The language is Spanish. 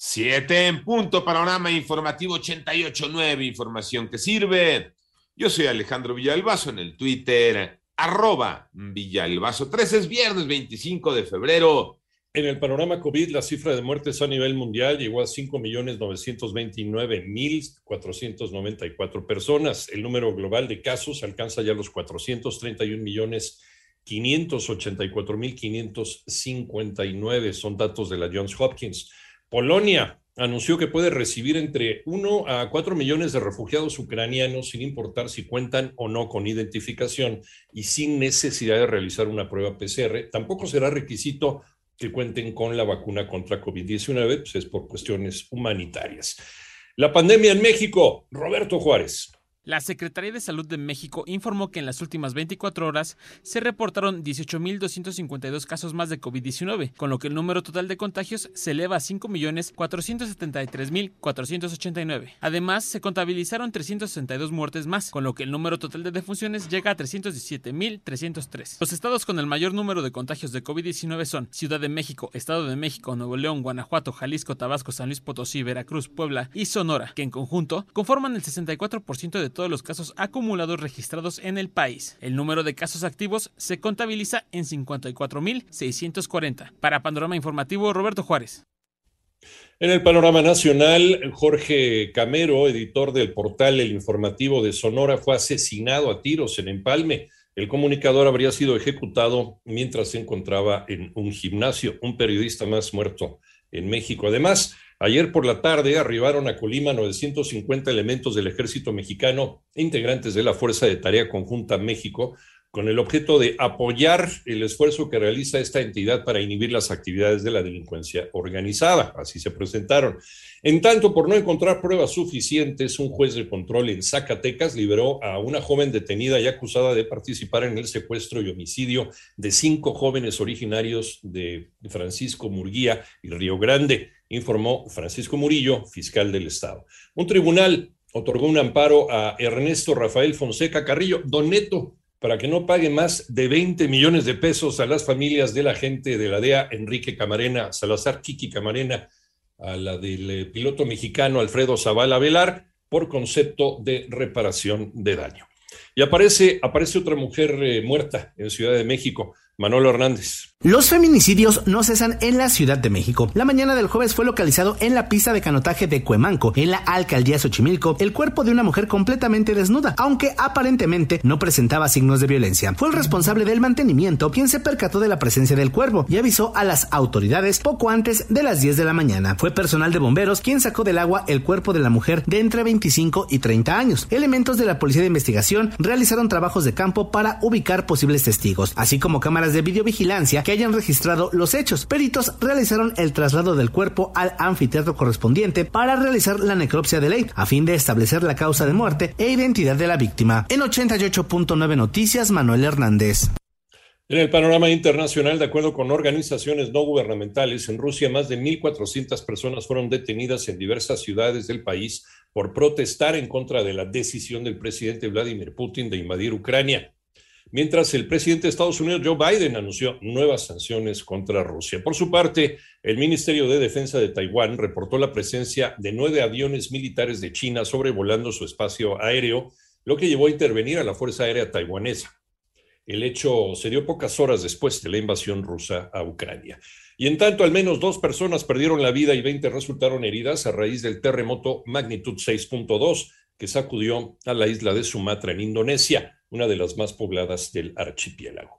Siete en punto, panorama informativo 88.9, información que sirve. Yo soy Alejandro Villalbazo en el Twitter, arroba Villalbazo. 13 es viernes 25 de febrero. En el panorama COVID, la cifra de muertes a nivel mundial llegó a 5.929.494 personas. El número global de casos alcanza ya los 431 millones 584.559. Son datos de la Johns Hopkins. Polonia anunció que puede recibir entre 1 a 4 millones de refugiados ucranianos sin importar si cuentan o no con identificación y sin necesidad de realizar una prueba PCR. Tampoco será requisito que cuenten con la vacuna contra COVID-19, pues es por cuestiones humanitarias. La pandemia en México, Roberto Juárez. La Secretaría de Salud de México informó que en las últimas 24 horas se reportaron 18.252 casos más de COVID-19, con lo que el número total de contagios se eleva a 5.473.489. Además, se contabilizaron 362 muertes más, con lo que el número total de defunciones llega a 317.303. Los estados con el mayor número de contagios de COVID-19 son Ciudad de México, Estado de México, Nuevo León, Guanajuato, Jalisco, Tabasco, San Luis Potosí, Veracruz, Puebla y Sonora, que en conjunto conforman el 64% de todos los casos acumulados registrados en el país. El número de casos activos se contabiliza en 54.640. Para Panorama Informativo, Roberto Juárez. En el panorama nacional, Jorge Camero, editor del portal El Informativo de Sonora, fue asesinado a tiros en Empalme. El comunicador habría sido ejecutado mientras se encontraba en un gimnasio, un periodista más muerto en México. Además, Ayer por la tarde arribaron a Colima 950 elementos del ejército mexicano, integrantes de la Fuerza de Tarea Conjunta México, con el objeto de apoyar el esfuerzo que realiza esta entidad para inhibir las actividades de la delincuencia organizada. Así se presentaron. En tanto, por no encontrar pruebas suficientes, un juez de control en Zacatecas liberó a una joven detenida y acusada de participar en el secuestro y homicidio de cinco jóvenes originarios de Francisco Murguía y Río Grande informó Francisco Murillo, fiscal del Estado. Un tribunal otorgó un amparo a Ernesto Rafael Fonseca Carrillo, Doneto, para que no pague más de 20 millones de pesos a las familias de la gente de la DEA, Enrique Camarena, Salazar Kiki Camarena, a la del eh, piloto mexicano Alfredo Zavala Velar, por concepto de reparación de daño. Y aparece, aparece otra mujer eh, muerta en Ciudad de México, Manolo Hernández. Los feminicidios no cesan en la Ciudad de México. La mañana del jueves fue localizado en la pista de canotaje de Cuemanco, en la alcaldía Xochimilco, el cuerpo de una mujer completamente desnuda, aunque aparentemente no presentaba signos de violencia. Fue el responsable del mantenimiento quien se percató de la presencia del cuervo y avisó a las autoridades poco antes de las 10 de la mañana. Fue personal de bomberos quien sacó del agua el cuerpo de la mujer de entre 25 y 30 años. Elementos de la Policía de Investigación realizaron trabajos de campo para ubicar posibles testigos, así como cámaras de videovigilancia que hayan registrado los hechos. Peritos realizaron el traslado del cuerpo al anfiteatro correspondiente para realizar la necropsia de ley, a fin de establecer la causa de muerte e identidad de la víctima. En 88.9 Noticias, Manuel Hernández. En el panorama internacional, de acuerdo con organizaciones no gubernamentales, en Rusia más de 1.400 personas fueron detenidas en diversas ciudades del país por protestar en contra de la decisión del presidente Vladimir Putin de invadir Ucrania mientras el presidente de Estados Unidos, Joe Biden, anunció nuevas sanciones contra Rusia. Por su parte, el Ministerio de Defensa de Taiwán reportó la presencia de nueve aviones militares de China sobrevolando su espacio aéreo, lo que llevó a intervenir a la Fuerza Aérea Taiwanesa. El hecho se dio pocas horas después de la invasión rusa a Ucrania. Y en tanto, al menos dos personas perdieron la vida y 20 resultaron heridas a raíz del terremoto magnitud 6.2 que sacudió a la isla de Sumatra en Indonesia una de las más pobladas del archipiélago.